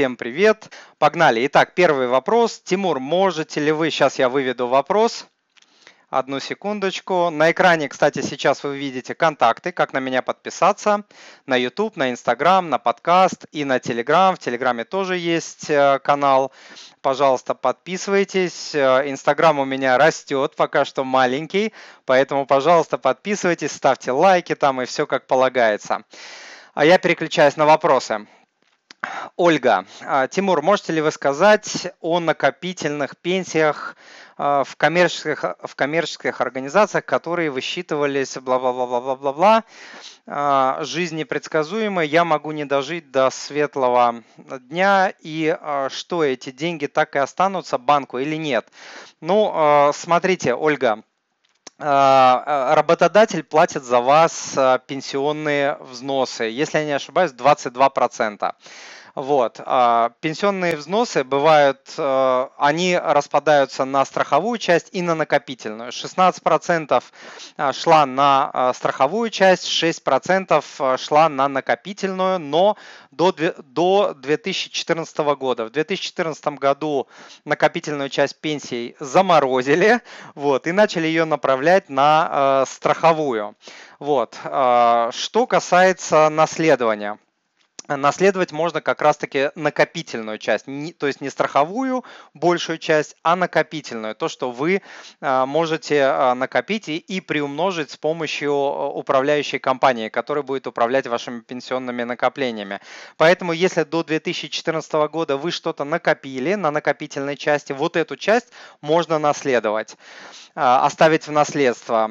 всем привет. Погнали. Итак, первый вопрос. Тимур, можете ли вы, сейчас я выведу вопрос. Одну секундочку. На экране, кстати, сейчас вы видите контакты, как на меня подписаться. На YouTube, на Instagram, на подкаст и на Telegram. В Телеграме тоже есть э, канал. Пожалуйста, подписывайтесь. Э, Инстаграм у меня растет, пока что маленький. Поэтому, пожалуйста, подписывайтесь, ставьте лайки там и все как полагается. А я переключаюсь на вопросы. Ольга, а, Тимур, можете ли вы сказать о накопительных пенсиях а, в коммерческих, в коммерческих организациях, которые высчитывались бла-бла-бла-бла-бла-бла, а, жизнь непредсказуемая, я могу не дожить до светлого дня, и что эти деньги так и останутся банку или нет? Ну, смотрите, Ольга, работодатель платит за вас пенсионные взносы, если я не ошибаюсь, 22%. Вот. А, пенсионные взносы бывают, э, они распадаются на страховую часть и на накопительную. 16% а, шла на а, страховую часть, 6% шла на накопительную, но до, до 2014 года. В 2014 году накопительную часть пенсий заморозили вот, и начали ее направлять на страховую. Вот. Что касается наследования наследовать можно как раз-таки накопительную часть, то есть не страховую большую часть, а накопительную, то, что вы а, можете а, накопить и приумножить с помощью а, управляющей компании, которая будет управлять вашими пенсионными накоплениями. Поэтому, если до 2014 года вы что-то накопили на накопительной части, вот эту часть можно наследовать, оставить в наследство.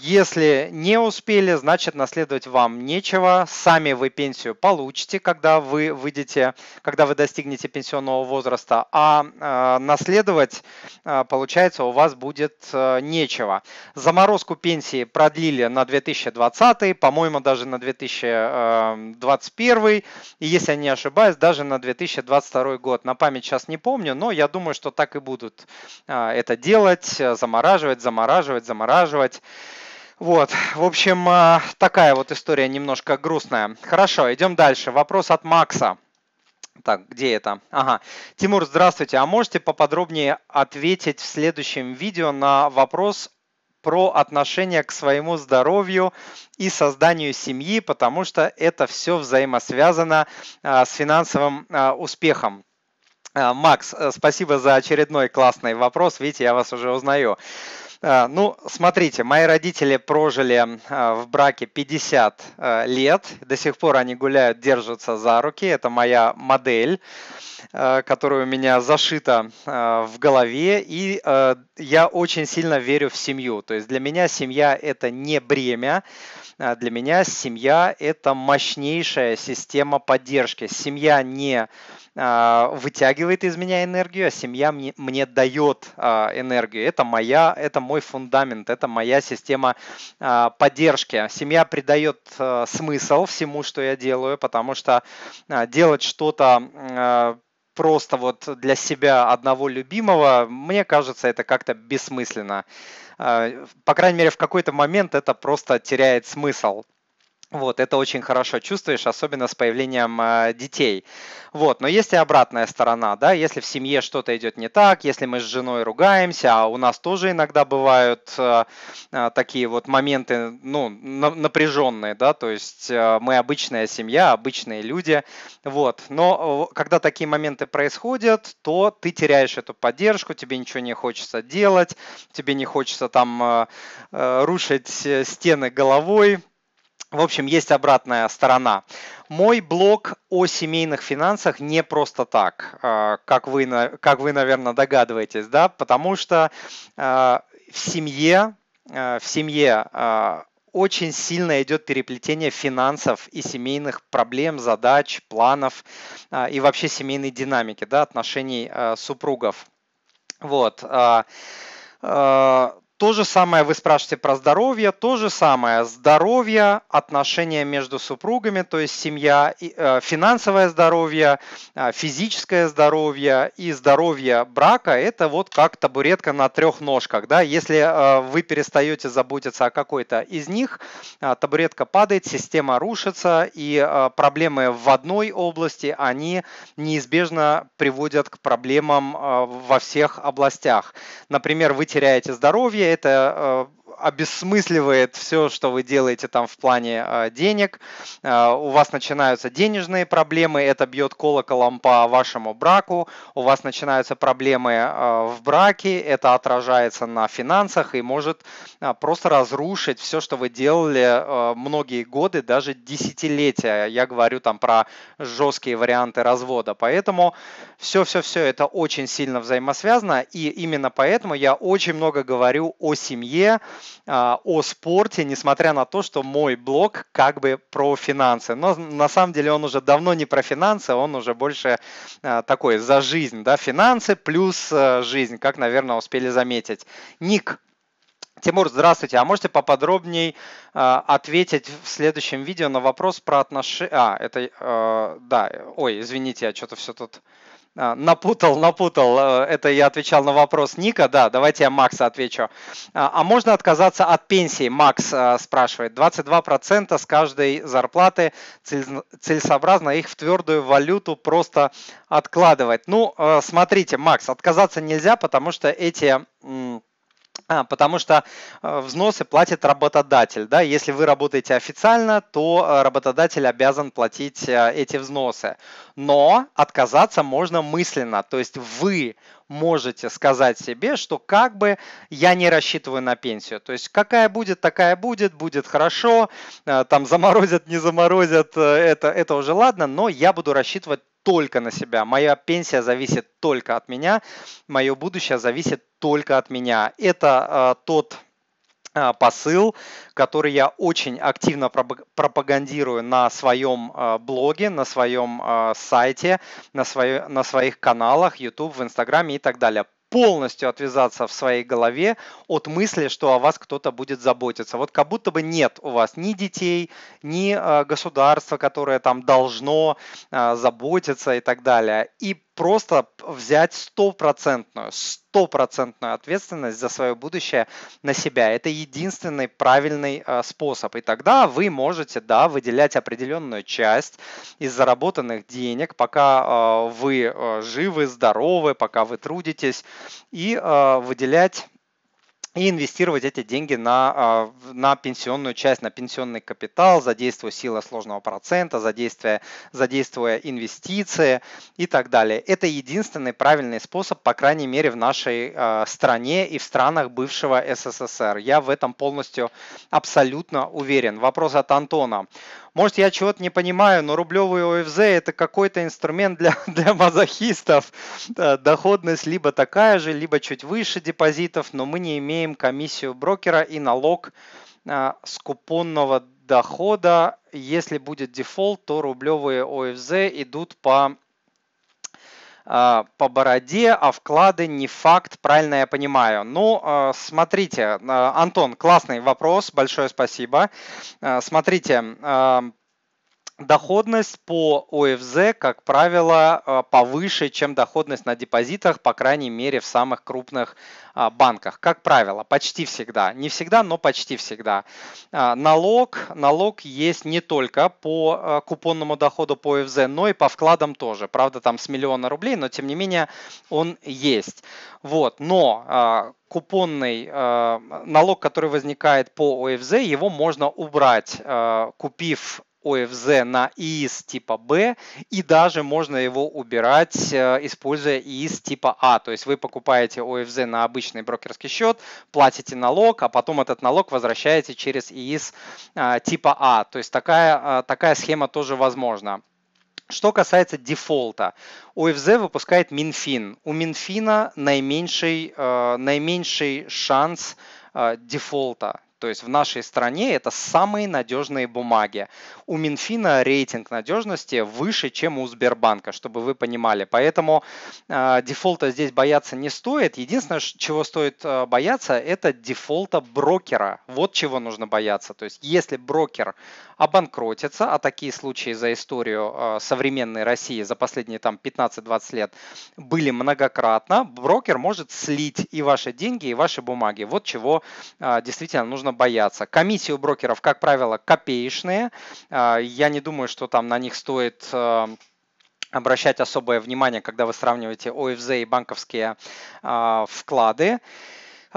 Если не успели, значит наследовать вам нечего, сами вы пенсию получите, получите, когда вы выйдете, когда вы достигнете пенсионного возраста, а э, наследовать, э, получается, у вас будет э, нечего. Заморозку пенсии продлили на 2020, по-моему, даже на 2021, и если я не ошибаюсь, даже на 2022 год. На память сейчас не помню, но я думаю, что так и будут это делать, замораживать, замораживать, замораживать. Вот, в общем, а, такая вот история немножко грустная. Хорошо, идем дальше. Вопрос от Макса. Так, где это? Ага. Тимур, здравствуйте. А можете поподробнее ответить в следующем видео на вопрос про отношение к своему здоровью и созданию семьи, потому что это все взаимосвязано а, с финансовым а, успехом. Макс, э, спасибо за очередной классный вопрос. Видите, я вас уже узнаю. А, ну, смотрите, мои родители прожили а, в браке 50 а, лет, до сих пор они гуляют, держатся за руки, это моя модель, которая у меня зашита в голове, и я очень сильно верю в семью, то есть для меня семья это не бремя, для меня семья это мощнейшая система поддержки, семья не а, вытягивает из меня энергию, а семья мне, мне дает а, энергию. Это моя, это мой фундамент, это моя система а, поддержки. Семья придает смысл всему, что я делаю, потому что делать что-то просто вот для себя одного любимого, мне кажется, это как-то бессмысленно. По крайней мере, в какой-то момент это просто теряет смысл. Вот, это очень хорошо чувствуешь, особенно с появлением э, детей. Вот, но есть и обратная сторона, да, если в семье что-то идет не так, если мы с женой ругаемся, а у нас тоже иногда бывают э, э, такие вот моменты, ну, на, напряженные, да, то есть э, мы обычная семья, обычные люди, вот, но э, когда такие моменты происходят, то ты теряешь эту поддержку, тебе ничего не хочется делать, тебе не хочется там э, э, рушить стены головой, в общем, есть обратная сторона. Мой блог о семейных финансах не просто так, а, как вы, как вы наверное, догадываетесь, да, потому что а, в семье, а, в семье очень сильно идет переплетение финансов и семейных проблем, задач, планов и вообще семейной динамики, да, отношений супругов. Вот. То же самое вы спрашиваете про здоровье, то же самое здоровье, отношения между супругами, то есть семья, э, финансовое здоровье, э, физическое здоровье и здоровье брака – это вот как табуретка на трех ножках. Да? Если э, вы перестаете заботиться о какой-то из них, табуретка падает, система рушится, и проблемы в одной области, они неизбежно приводят к проблемам во всех областях. Например, вы теряете здоровье, это э, обесмысливает все, что вы делаете там в плане э, денег. Э, у вас начинаются денежные проблемы, это бьет колоколом по вашему браку. У вас начинаются проблемы э, в браке, это отражается на финансах и может просто разрушить все, что вы делали многие годы, даже десятилетия. Я говорю там про жесткие варианты развода. Поэтому все-все-все это очень сильно взаимосвязано. И именно поэтому я очень много говорю о семье, а, о спорте, несмотря на то, что мой блог как бы про финансы. Но на самом деле он уже давно не про финансы, он уже больше а, такой за жизнь, да, финансы плюс а, жизнь, как, наверное, успели заметить. Ник, Тимур, здравствуйте. А можете поподробнее э, ответить в следующем видео на вопрос про отношения... А, это... Э, да, ой, извините, я что-то все тут а, напутал, напутал. Э, это я отвечал на вопрос Ника. Да, давайте я Макса отвечу. А, а можно отказаться от пенсии? Макс э, спрашивает. 22% с каждой зарплаты целесообразно их в твердую валюту просто откладывать. Ну, э, смотрите, Макс, отказаться нельзя, потому что эти а, потому что э, взносы платит работодатель. Да? Если вы работаете официально, то э, работодатель обязан платить э, эти взносы. Но отказаться можно мысленно. То есть вы можете сказать себе, что как бы я не рассчитываю на пенсию. То есть какая будет, такая будет, будет хорошо, там заморозят, не заморозят, это, это уже ладно, но я буду рассчитывать только на себя. Моя пенсия зависит только от меня, мое будущее зависит только от меня. Это э, тот э, посыл, который я очень активно пропагандирую на своем э, блоге, на своем сайте, на, свое, на своих каналах, YouTube, в Инстаграме и так далее полностью отвязаться в своей голове от мысли, что о вас кто-то будет заботиться. Вот как будто бы нет у вас ни детей, ни э, государства, которое там должно э, заботиться и так далее. И просто взять стопроцентную, стопроцентную ответственность за свое будущее на себя. Это единственный правильный э, способ. И тогда вы можете, да, выделять определенную часть из заработанных денег, пока э, вы э, живы, здоровы, пока вы трудитесь, и выделять и инвестировать эти деньги на, а, на пенсионную часть, на пенсионный капитал, задействуя силы сложного процента, задействуя, задействуя инвестиции и так далее. Это единственный правильный способ, по крайней мере, в нашей а, стране и в странах бывшего СССР. Я в этом полностью абсолютно уверен. Вопрос от Антона. Может, я чего-то не понимаю, но рублевый ОФЗ это какой-то инструмент для, для мазохистов. Доходность либо такая же, либо чуть выше депозитов, но мы не имеем комиссию брокера и налог а, с купонного дохода. Если будет дефолт, то рублевые ОФЗ идут по по бороде, а вклады не факт, правильно я понимаю. Ну, а, смотрите, а, Антон, классный вопрос, большое спасибо. Смотрите, Доходность по ОФЗ, как правило, э, повыше, чем доходность на депозитах, по крайней мере, в самых крупных а, банках. Как правило, почти всегда. Не всегда, но почти всегда. А, налог, налог есть не только по э, купонному доходу по ОФЗ, но и по вкладам тоже. Правда, там с миллиона рублей, но тем не менее он есть. Вот. Но а, купонный налог, который возникает по ОФЗ, его можно убрать, купив ОФЗ на ИИС типа Б, и даже можно его убирать, э, используя ИИС типа А. То есть вы покупаете ОФЗ на обычный брокерский счет, платите налог, а потом этот налог возвращаете через ИИС э, типа А. То есть такая, э, такая схема тоже возможна. Что касается дефолта, ОФЗ выпускает Минфин. У Минфина наименьший, наименьший шанс дефолта То есть в нашей стране это самые надежные бумаги. У Минфина рейтинг надежности выше, чем у Сбербанка, чтобы вы понимали. Поэтому э, дефолта здесь бояться не стоит. Единственное, чего стоит э, бояться, это дефолта брокера. Вот чего нужно бояться. То есть если брокер обанкротится, а такие случаи за историю э, современной России за последние там 15-20 лет были многократно, брокер может слить и ваши деньги, и ваши бумаги. Вот чего э, действительно нужно бояться. Комиссии у брокеров, как правило, копеечные. Э, я не думаю, что там на них стоит обращать особое внимание, когда вы сравниваете ОФЗ и банковские э, вклады.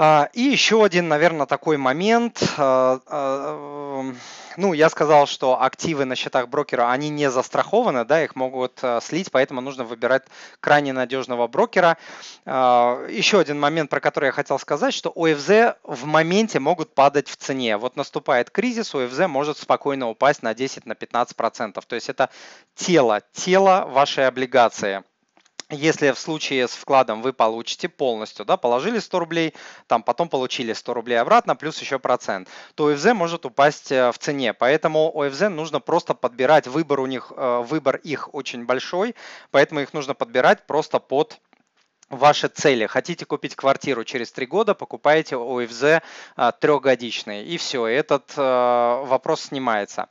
А, и еще один, наверное, такой момент. А, а, ну, я сказал, что активы на счетах брокера, они не застрахованы, да, их могут слить, поэтому нужно выбирать крайне надежного брокера. Еще один момент, про который я хотел сказать, что ОФЗ в моменте могут падать в цене. Вот наступает кризис, ОФЗ может спокойно упасть на 10-15%. То есть это тело, тело вашей облигации если в случае с вкладом вы получите полностью, да, положили 100 рублей, там потом получили 100 рублей обратно, плюс еще процент, то ОФЗ может упасть э, в цене. Поэтому ОФЗ нужно просто подбирать, выбор у них, э, выбор их очень большой, поэтому их нужно подбирать просто под ваши цели. Хотите купить квартиру через три года, покупаете ОФЗ э, трехгодичный. И все, этот вопрос снимается.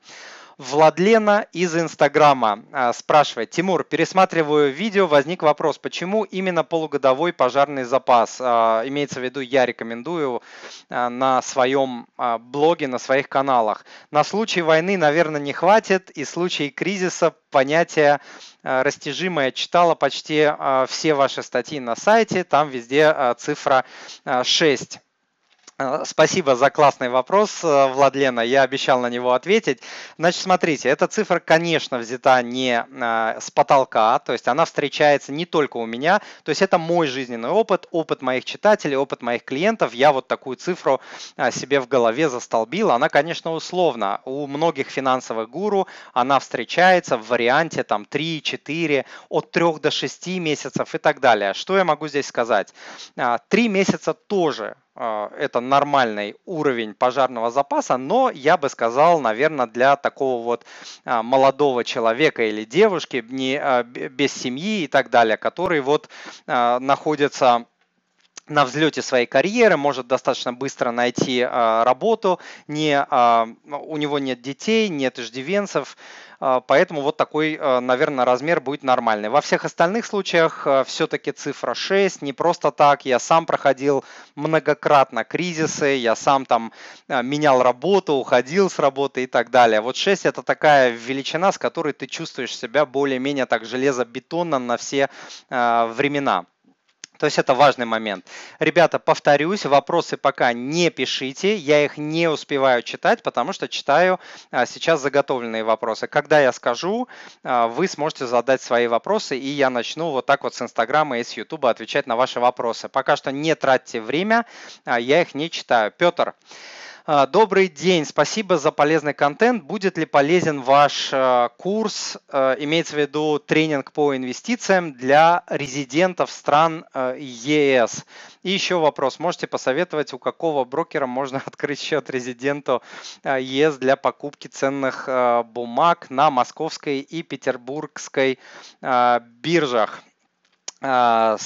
Владлена из Инстаграма а, спрашивает. Тимур, пересматриваю видео, возник вопрос, почему именно полугодовой пожарный запас? А, имеется в виду, я рекомендую а, на своем блоге, на своих каналах. На случай войны, наверное, не хватит, и в случае кризиса понятие растяжимое. Читала почти все ваши статьи на сайте, там везде цифра 6. Э, спасибо за классный вопрос, э, Владлена. Я обещал на него ответить. Значит, смотрите, эта цифра, конечно, взята не э, с потолка, то есть она встречается не только у меня, то есть это мой жизненный опыт, опыт моих читателей, опыт моих клиентов. Я вот такую цифру себе в голове застолбил. Она, конечно, условна. У многих финансовых гуру она встречается в варианте там 3, 4, от 3 до 6 месяцев и так далее. Что я могу здесь сказать? 3 месяца тоже это нормальный уровень пожарного запаса, но я бы сказал, наверное, для такого вот а, молодого человека или девушки не, а, без семьи и так далее, который вот находится на взлете своей карьеры, может достаточно быстро найти работу, не, у него нет детей, нет иждивенцев, а, поэтому вот такой, а, наверное, размер будет нормальный. Во всех остальных случаях а, все-таки цифра 6, не просто так. Я сам проходил многократно кризисы, я сам там менял работу, уходил с работы и так далее. Вот 6 это такая величина, с которой ты чувствуешь себя более-менее так железобетонно на все времена. То есть это важный момент. Ребята, повторюсь, вопросы пока не пишите, я их не успеваю читать, потому что читаю а, сейчас заготовленные вопросы. Когда я скажу, а, вы сможете задать свои вопросы, и я начну вот так вот с Инстаграма и с Ютуба отвечать на ваши вопросы. Пока что не тратьте время, а, я их не читаю. Петр, добрый день, спасибо за полезный контент. Будет ли полезен ваш а, курс, а, имеется в виду тренинг по инвестициям для резидентов стран ЕС? И еще вопрос, можете посоветовать, у какого брокера можно открыть счет резиденту ЕС для покупки ценных бумаг на московской и петербургской биржах? Э,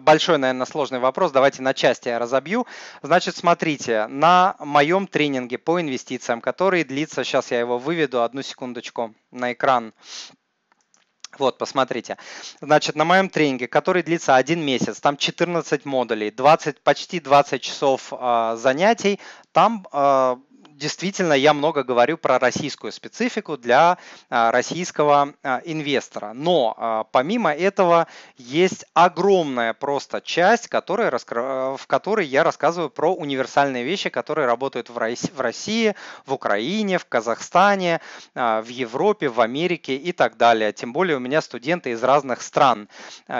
большой, наверное, сложный вопрос. Давайте на части я разобью. Значит, смотрите, на моем тренинге по инвестициям, который длится, сейчас я его выведу, одну секундочку на экран. Вот, посмотрите. Значит, на моем тренинге, который длится один месяц, там 14 модулей, 20, почти 20 часов э, занятий, там действительно я много говорю про российскую специфику для а, российского а, инвестора. Но а, помимо этого есть огромная просто часть, которая, в которой я рассказываю про универсальные вещи, которые работают в России, в Украине, в Казахстане, в Европе, в Америке и так далее. Тем более у меня студенты из разных стран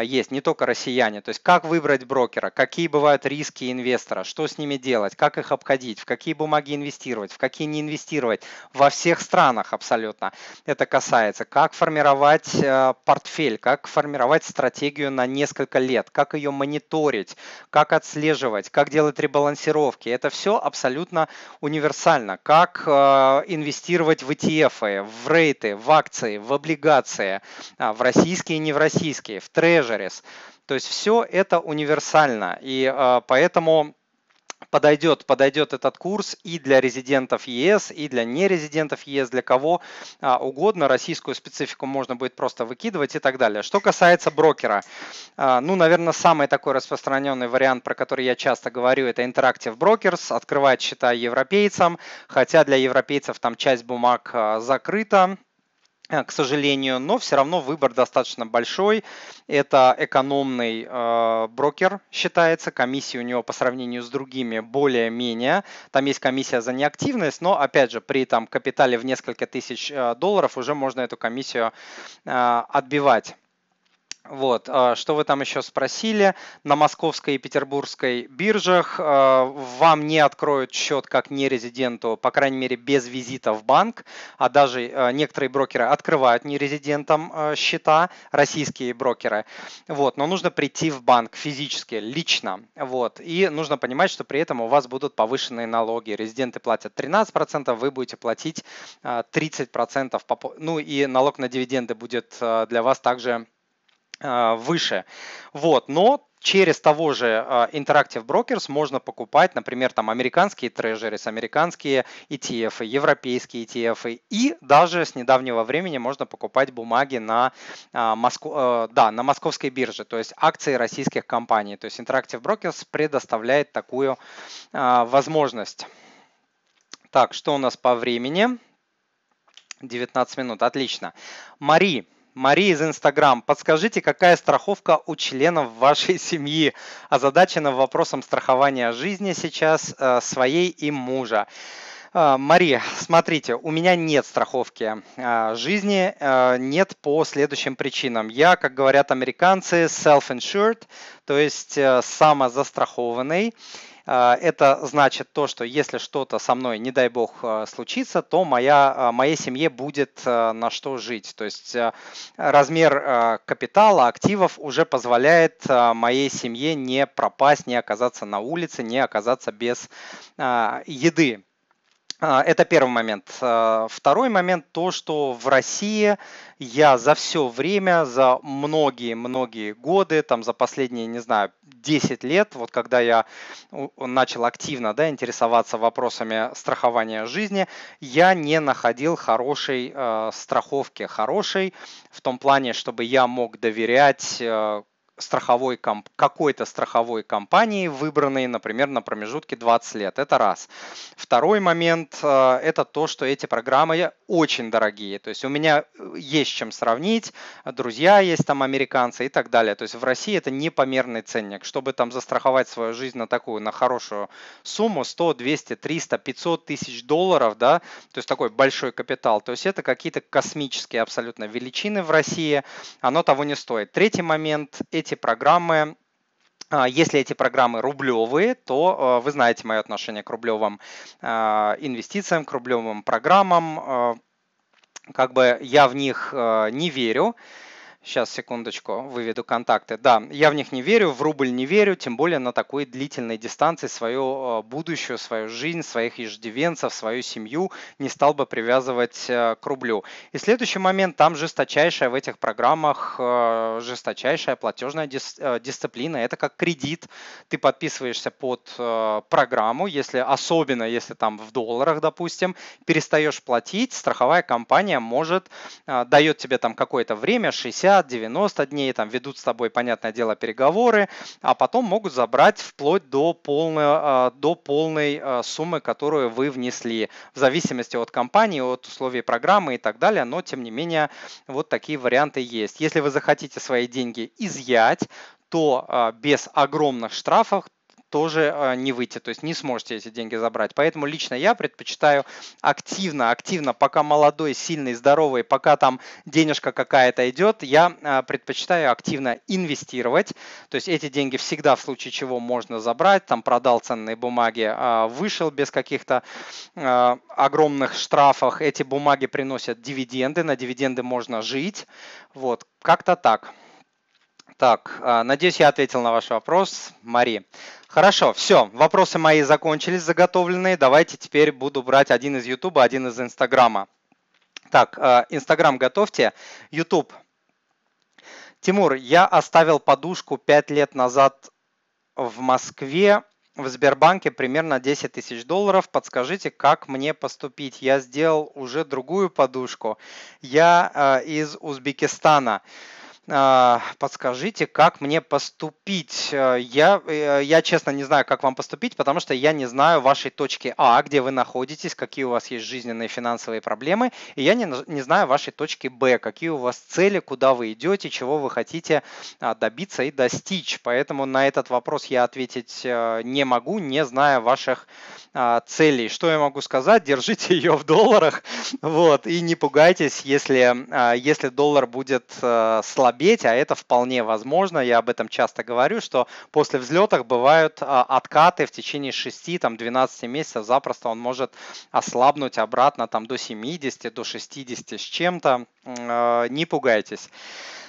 есть, не только россияне. То есть как выбрать брокера, какие бывают риски инвестора, что с ними делать, как их обходить, в какие бумаги инвестировать инвестировать, в какие не инвестировать. Во всех странах абсолютно это касается. Как формировать э, портфель, как формировать стратегию на несколько лет, как ее мониторить, как отслеживать, как делать ребалансировки. Это все абсолютно универсально. Как э, инвестировать в ETF, в рейты, в акции, в облигации, а, в российские и не в российские, в трежерис. То есть все это универсально. И э, поэтому подойдет, подойдет этот курс и для резидентов ЕС, и для нерезидентов ЕС, для кого а, угодно. Российскую специфику можно будет просто выкидывать и так далее. Что касается брокера, а, ну, наверное, самый такой распространенный вариант, про который я часто говорю, это Interactive Brokers, открывать счета европейцам, хотя для европейцев там часть бумаг а, закрыта, к сожалению, но все равно выбор достаточно большой. Это экономный э, брокер считается, комиссия у него по сравнению с другими более-менее. Там есть комиссия за неактивность, но опять же при там капитале в несколько тысяч э, долларов уже можно эту комиссию э, отбивать. Вот, а, что вы там еще спросили? На московской и петербургской биржах а, вам не откроют счет как нерезиденту, по крайней мере, без визита в банк, а даже а, некоторые брокеры открывают нерезидентам счета, российские брокеры. Вот, но нужно прийти в банк физически, лично. Вот, и нужно понимать, что при этом у вас будут повышенные налоги. Резиденты платят 13%, вы будете платить 30%. Ну и налог на дивиденды будет для вас также выше. Вот, но через того же а, Interactive Brokers можно покупать, например, там американские трежерис, американские ETF, европейские ETF, и даже с недавнего времени можно покупать бумаги на, а, Моско... да, на московской бирже, то есть акции российских компаний. То есть Interactive Brokers предоставляет такую возможность. Так, что у нас по времени? 19 минут, отлично. Мари, Мария из Инстаграм, подскажите, какая страховка у членов вашей семьи? Озадачена вопросом страхования жизни сейчас э, своей и мужа. Э, Мария, смотрите, у меня нет страховки э, жизни, нет по следующим причинам. Я, как говорят американцы, self-insured, то есть самозастрахованный. А, это значит то, что если что-то со мной, не дай бог, а, случится, то моя, а, моей семье будет на что жить. То есть размер капитала, активов уже позволяет моей семье не пропасть, не оказаться на улице, не оказаться без еды. Это первый момент. Второй момент то, что в России я за все время, за многие-многие годы, там за последние, не знаю, 10 лет, вот когда я начал активно да, интересоваться вопросами страхования жизни, я не находил хорошей э, страховки, хорошей в том плане, чтобы я мог доверять э, страховой комп, какой-то страховой компании, выбранной, например, на промежутке 20 лет. Это раз. Второй момент э, – это то, что эти программы очень дорогие. То есть у меня э, есть чем сравнить, друзья есть там американцы и так далее. То есть в России это непомерный ценник. Чтобы там застраховать свою жизнь на такую, на хорошую сумму, 100, 200, 300, 500 тысяч долларов, да, то есть такой большой капитал. То есть это какие-то космические абсолютно величины в России. Оно того не стоит. Третий момент – эти программы а, если эти программы рублевые, то а, вы знаете мое отношение к рублевым а, инвестициям, к рублевым программам. Как бы я в них не верю. Сейчас, секундочку, выведу контакты. Да, я в них не верю, в рубль не верю, тем более на такой длительной дистанции свою э, будущую, свою жизнь, своих еждивенцев, свою семью не стал бы привязывать э, к рублю. И следующий момент, там жесточайшая в этих программах, э, жесточайшая платежная дисциплина. Это как кредит. Ты подписываешься под программу, если особенно если там в долларах, допустим, перестаешь платить, страховая компания может, дает тебе там какое-то время, 60 60-90 дней, там ведут с тобой, понятное дело, переговоры, а потом могут забрать вплоть до полной, а, до полной а, суммы, которую вы внесли, в зависимости от компании, от условий программы и так далее, но тем не менее вот такие варианты есть. Если вы захотите свои деньги изъять, то а, без огромных штрафов тоже э, не выйти, то есть не сможете эти деньги забрать. Поэтому лично я предпочитаю активно, активно, пока молодой, сильный, здоровый, пока там денежка какая-то идет, я э, предпочитаю активно инвестировать. То есть эти деньги всегда в случае чего можно забрать, там продал ценные бумаги, э, вышел без каких-то огромных штрафов, эти бумаги приносят дивиденды, на дивиденды можно жить. Вот, как-то так. Так, надеюсь, я ответил на ваш вопрос, Мари. Хорошо, все, вопросы мои закончились, заготовленные. Давайте теперь буду брать один из YouTube, один из Инстаграма. Так, э, Инстаграм готовьте. YouTube. Тимур, я оставил подушку 5 лет назад в Москве в Сбербанке примерно 10 тысяч долларов. Подскажите, как мне поступить? Я сделал уже другую подушку. Я э, из Узбекистана. А, подскажите, как мне поступить. Э, я, э, я честно не знаю, как вам поступить, потому что я не знаю вашей точки А, где вы находитесь, какие у вас есть жизненные финансовые проблемы, и я не, не знаю вашей точки Б, какие у вас цели, куда вы идете, чего вы хотите а, добиться и достичь. Поэтому на этот вопрос я ответить э, не могу, не зная ваших а, целей. Что я могу сказать? Держите ее в долларах, вот, и не пугайтесь, если, если доллар будет слабее слабеть, а это вполне возможно. Я об этом часто говорю, что после взлетов бывают а, откаты в течение 6-12 месяцев. Запросто он может ослабнуть обратно там, до 70, до 60 с чем-то. А, не пугайтесь.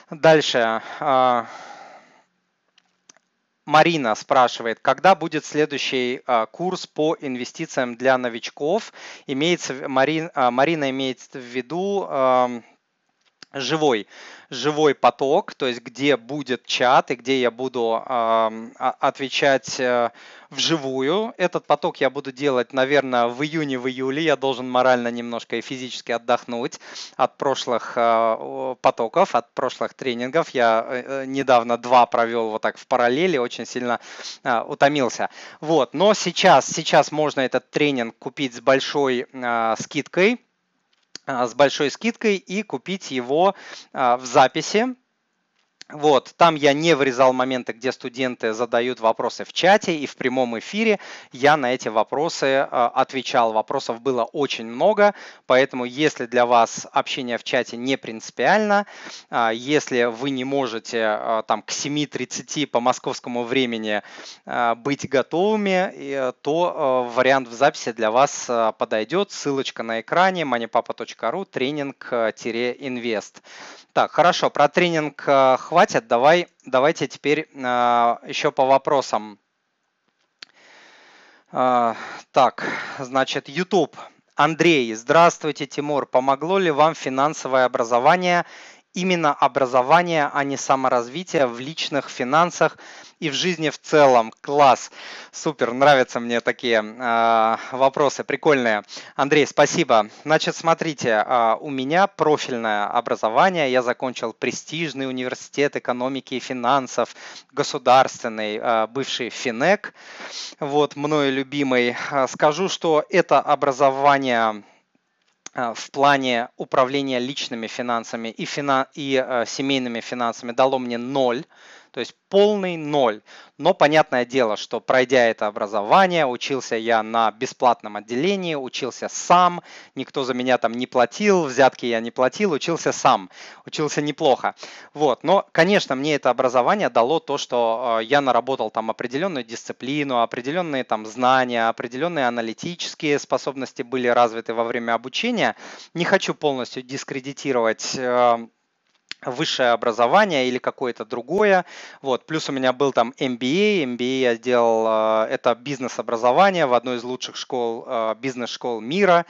Дальше. А, Марина спрашивает, когда будет следующий курс по инвестициям для новичков? Имеется, Марин, Марина имеет в виду живой, живой поток, то есть где будет чат и где я буду э, отвечать э, вживую. Этот поток я буду делать, наверное, в июне, в июле. Я должен морально немножко и физически отдохнуть от прошлых э, потоков, от прошлых тренингов. Я э, э недавно два провел вот так в параллели, очень сильно э, утомился. Вот, но сейчас, сейчас можно этот тренинг купить с большой э, скидкой с большой скидкой и купить его а, в записи вот, там я не вырезал моменты, где студенты задают вопросы в чате и в прямом эфире. Я на эти вопросы э, отвечал. Вопросов было очень много, поэтому если для вас общение в чате не принципиально, э, если вы не можете э, там к 7.30 по московскому времени быть готовыми, то вариант в записи для вас подойдет. Ссылочка на экране moneypapa.ru тренинг-инвест. Так, хорошо, про тренинг э, хватит. Давай, давайте теперь э, еще по вопросам. Э, так, значит, YouTube. Андрей, здравствуйте, Тимур. Помогло ли вам финансовое образование? Именно образование, а не саморазвитие в личных финансах и в жизни в целом. Класс, супер, нравятся мне такие э, вопросы, прикольные. Андрей, спасибо. Значит, смотрите, э, у меня профильное образование, я закончил престижный университет экономики и финансов, государственный, э, бывший Финек, вот, мною любимый. Скажу, что это образование в плане управления личными финансами и, фина... и э, семейными финансами дало мне ноль. То есть полный ноль. Но понятное дело, что пройдя это образование, учился я на бесплатном отделении, учился сам, никто за меня там не платил, взятки я не платил, учился сам, учился неплохо. Вот. Но, конечно, мне это образование дало то, что э, я наработал там определенную дисциплину, определенные там знания, определенные аналитические способности были развиты во время обучения. Не хочу полностью дискредитировать э, высшее образование или какое-то другое. Вот. Плюс у меня был там MBA. MBA я делал, э, это бизнес-образование в одной из лучших школ, э, бизнес-школ мира.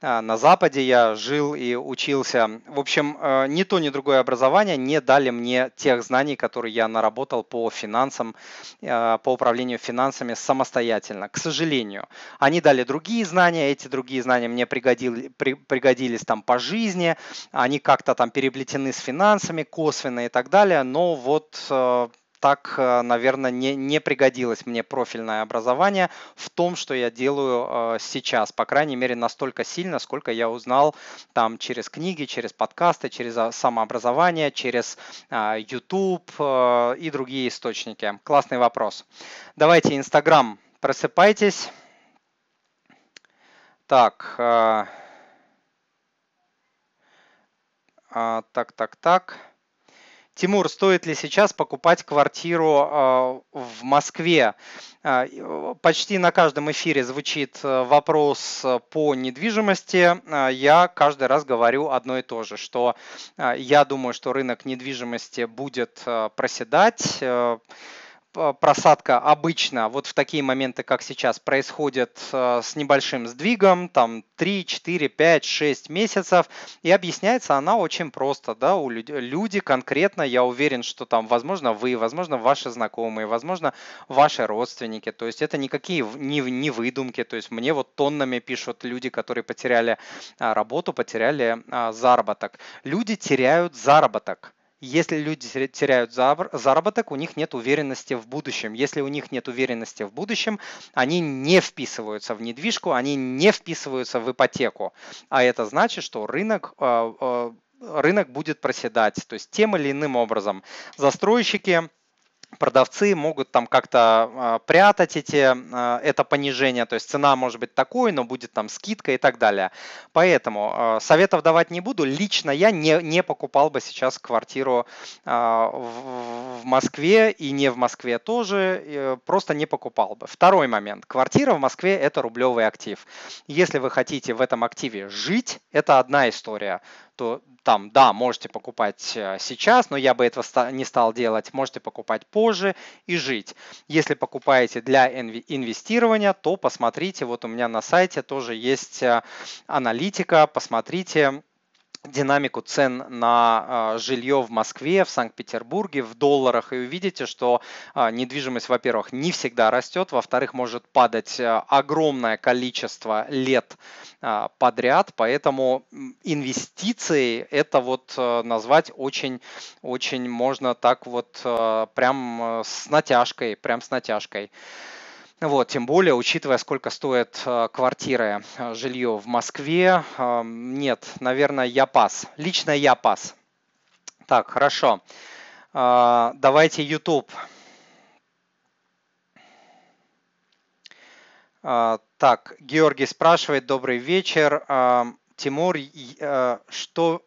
Э, на Западе я жил и учился. В общем, ни то, ни другое образование не дали мне тех знаний, которые я наработал по финансам, по управлению финансами самостоятельно, к сожалению. Они дали другие знания, эти другие знания мне пригодили, пригодились там по жизни, они как-то там переплетены с финансами, финансами косвенно и так далее, но вот э, так, э, наверное, не, не пригодилось мне профильное образование в том, что я делаю сейчас, по крайней мере, настолько сильно, сколько я узнал там через книги, через подкасты, через а, самообразование, через YouTube и другие источники. Классный вопрос. Давайте Инстаграм, просыпайтесь. Так, так, так, так. Тимур, стоит ли сейчас покупать квартиру э, в Москве? Э, почти на каждом эфире звучит э, вопрос по недвижимости. Я каждый раз говорю одно и то же, что я думаю, что рынок недвижимости будет проседать просадка обычно вот в такие моменты, как сейчас, происходит э, с небольшим сдвигом, там 3, 4, 5, 6 месяцев, и объясняется она очень просто, да, у люди, люди конкретно, я уверен, что там, возможно, вы, возможно, ваши знакомые, возможно, ваши родственники, то есть это никакие не, не выдумки, то есть мне вот тоннами пишут люди, которые потеряли а, работу, потеряли а, заработок. Люди теряют заработок, если люди теряют заработок, у них нет уверенности в будущем. Если у них нет уверенности в будущем, они не вписываются в недвижку, они не вписываются в ипотеку. А это значит, что рынок э, э, рынок будет проседать. То есть тем или иным образом застройщики продавцы могут там как-то э, прятать эти, э, это понижение, то есть цена может быть такой, но будет там скидка и так далее. Поэтому э, советов давать не буду. Лично я не, не покупал бы сейчас квартиру в, в Москве и не в Москве тоже, э, просто не покупал бы. Второй момент. Квартира в Москве – это рублевый актив. Если вы хотите в этом активе жить, это одна история то там, да, можете покупать э, сейчас, но я бы этого не стал делать. Можете покупать позже и жить. Если покупаете для инвестирования, то посмотрите, вот у меня на сайте тоже есть э, аналитика, посмотрите, динамику цен на а, жилье в Москве, в Санкт-Петербурге в долларах и увидите, что а, недвижимость, во-первых, не всегда растет, во-вторых, может падать а, огромное количество лет подряд, поэтому инвестиции это вот назвать очень, очень можно так вот прям с натяжкой, прям с натяжкой. Вот, тем более, учитывая, сколько стоит э, квартиры, э, жилье в Москве, э, нет, наверное, я пас. Лично я пас. Так, хорошо. Давайте YouTube. Так, Георгий спрашивает, добрый вечер. Тимур, что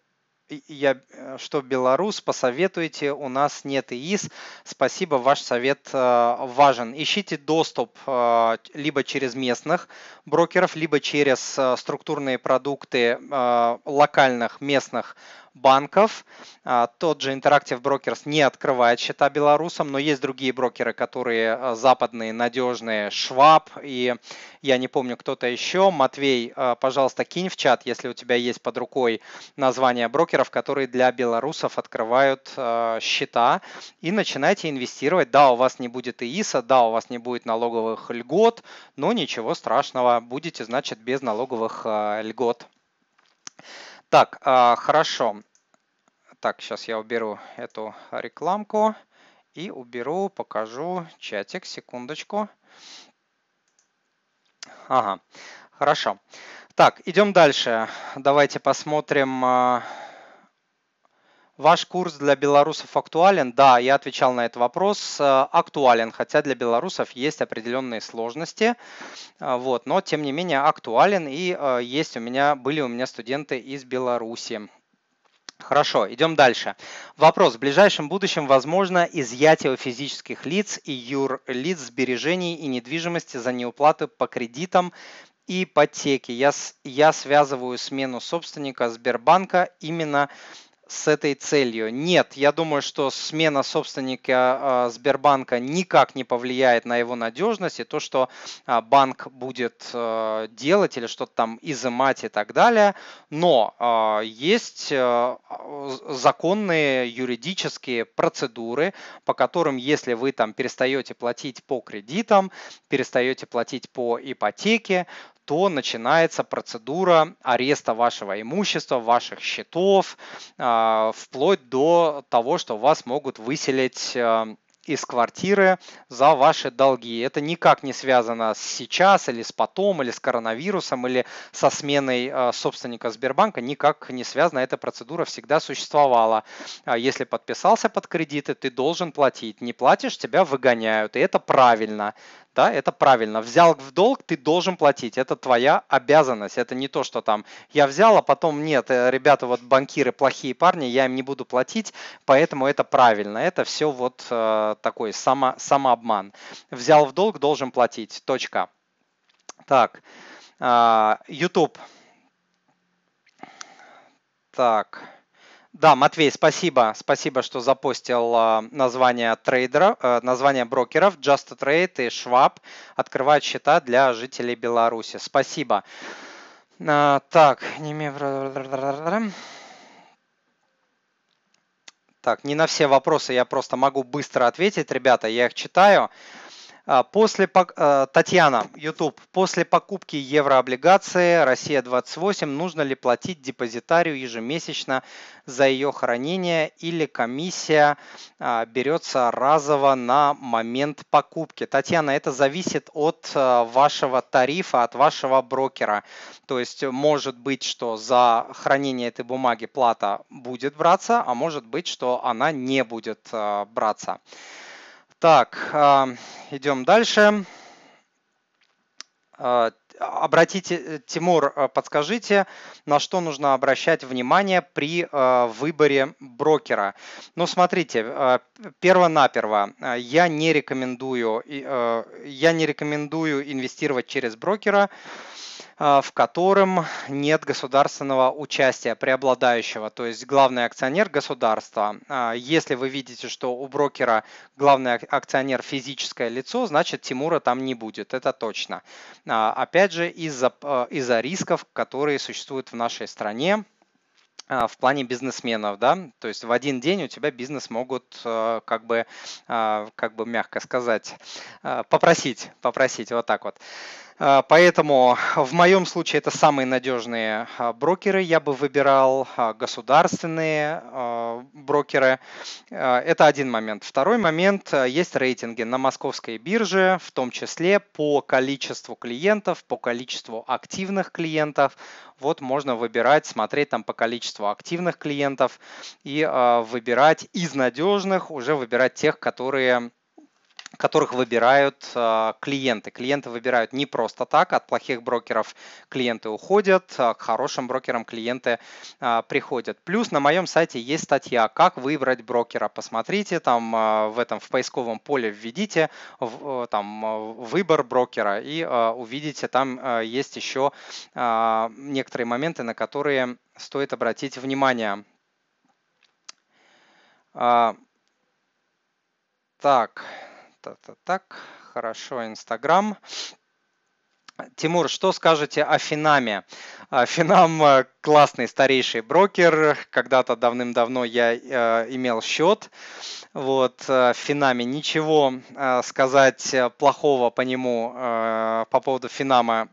я, э, что белорус, посоветуйте, у нас нет ИИС. Спасибо, ваш совет э, важен. Ищите доступ э, либо через местных брокеров, либо через структурные продукты локальных местных банков. А, тот же Interactive Brokers не открывает счета белорусам, но есть другие брокеры, которые а, западные, надежные, Шваб и я не помню кто-то еще. Матвей, а, пожалуйста, кинь в чат, если у тебя есть под рукой название брокеров, которые для белорусов открывают счета и начинайте инвестировать. Да, у вас не будет ИИСа, да, у вас не будет налоговых льгот, но ничего страшного, будете, значит, без налоговых льгот. Так, хорошо. Так, сейчас я уберу эту рекламку и уберу, покажу чатик, секундочку. Ага, хорошо. Так, идем дальше. Давайте посмотрим. А, ваш курс для белорусов актуален? Да, я отвечал на этот вопрос. А, актуален, хотя для белорусов есть определенные сложности. А, вот, но тем не менее актуален и есть у меня, были у меня студенты из Беларуси. Хорошо, идем дальше. Вопрос. В ближайшем будущем возможно изъятие у физических лиц и юрлиц сбережений и недвижимости за неуплату по кредитам и ипотеки. Я, я связываю смену собственника Сбербанка именно с этой целью. Нет, я думаю, что смена собственника а, Сбербанка никак не повлияет на его надежность и то, что а, банк будет а, делать или что-то там изымать и так далее. Но есть законные юридические процедуры, по которым, если вы там перестаете платить по кредитам, перестаете платить по ипотеке, то начинается процедура ареста вашего имущества, ваших счетов, а, вплоть до того, что вас могут выселить а, из квартиры за ваши долги. Это никак не связано с сейчас или с потом, или с коронавирусом, или со сменой э, собственника Сбербанка. Никак не связано. Эта процедура всегда существовала. А если подписался под кредиты, ты должен платить. Не платишь, тебя выгоняют. И это правильно да, это правильно. Взял в долг, ты должен платить. Это твоя обязанность. Это не то, что там я взял, а потом нет, э, ребята, вот банкиры плохие парни, я им не буду платить, поэтому это правильно. Это все вот э, такой само, самообман. Взял в долг, должен платить. Точка. Так, э, YouTube. Так. Да, Матвей, спасибо. Спасибо, что запостил э, название трейдера, э, название брокеров Just Trade и Schwab открывают счета для жителей Беларуси. Спасибо. Э, так, не так, не на все вопросы я просто могу быстро ответить, ребята, я их читаю. А, после, а, Татьяна, YouTube, после покупки еврооблигации Россия-28 нужно ли платить депозитарию ежемесячно за ее хранение или комиссия а, берется разово на момент покупки? Татьяна, это зависит от вашего тарифа, от вашего брокера. То есть может быть, что за хранение этой бумаги плата будет браться, а может быть, что она не будет браться. Так, а, идем дальше. Обратите, э, Тимур, а, подскажите, на что нужно обращать внимание при выборе брокера. Ну, смотрите, перво-наперво, я не рекомендую, я не рекомендую инвестировать через брокера, в котором нет государственного участия преобладающего, то есть главный акционер государства. Если вы видите, что у брокера главный акционер физическое лицо, значит Тимура там не будет, это точно. А, опять же, из-за из рисков, которые существуют в нашей стране, в плане бизнесменов, да, то есть в один день у тебя бизнес могут, как бы, как бы мягко сказать, попросить, попросить вот так вот. А, поэтому в моем случае это самые надежные а, брокеры. Я бы выбирал а, государственные брокеры. Это один момент. Второй момент. Есть рейтинги на московской бирже, в том числе по количеству клиентов, по количеству активных клиентов. Вот можно выбирать, смотреть там по количеству активных клиентов и выбирать из надежных, уже выбирать тех, которые которых выбирают а, клиенты. Клиенты выбирают не просто так, от плохих брокеров клиенты уходят, а к хорошим брокерам клиенты а, приходят. Плюс на моем сайте есть статья «Как выбрать брокера». Посмотрите, там в этом в поисковом поле введите там выбор брокера и увидите, там есть еще некоторые моменты, на которые стоит обратить внимание. Так, так, хорошо, Инстаграм. Тимур, что скажете о Финаме? Финам э, классный старейший брокер. Когда-то давным-давно я э, имел счет. Вот, э, в Финаме ничего сказать плохого по нему, по поводу Финама